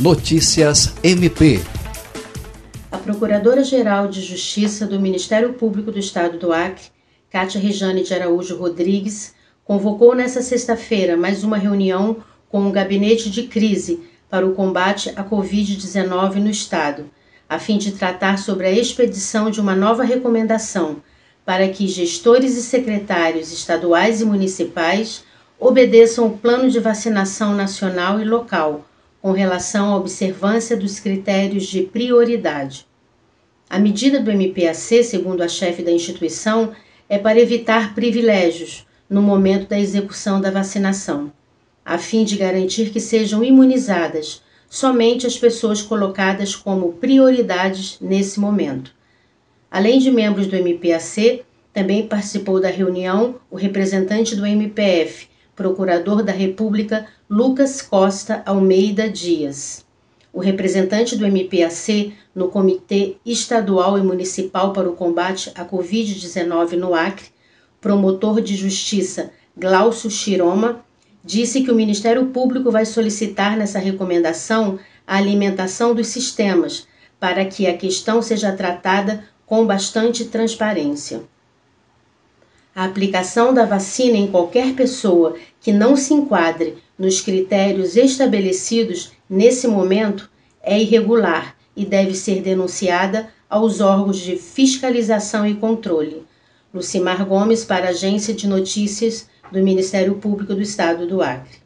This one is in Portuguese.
Notícias MP. A Procuradora-Geral de Justiça do Ministério Público do Estado do Acre, Cátia Rejane de Araújo Rodrigues, convocou nesta sexta-feira mais uma reunião com o Gabinete de Crise para o combate à Covid-19 no Estado, a fim de tratar sobre a expedição de uma nova recomendação para que gestores e secretários estaduais e municipais obedeçam o plano de vacinação nacional e local, com relação à observância dos critérios de prioridade. A medida do MPAC, segundo a chefe da instituição, é para evitar privilégios no momento da execução da vacinação, a fim de garantir que sejam imunizadas somente as pessoas colocadas como prioridades nesse momento. Além de membros do MPAC, também participou da reunião o representante do MPF, Procurador da República Lucas Costa Almeida Dias. O representante do MPAC no Comitê Estadual e Municipal para o Combate à Covid-19 no Acre, promotor de justiça Glaucio Chiroma, disse que o Ministério Público vai solicitar nessa recomendação a alimentação dos sistemas para que a questão seja tratada com bastante transparência. A aplicação da vacina em qualquer pessoa que não se enquadre nos critérios estabelecidos nesse momento é irregular e deve ser denunciada aos órgãos de fiscalização e controle. Lucimar Gomes, para a Agência de Notícias do Ministério Público do Estado do Acre.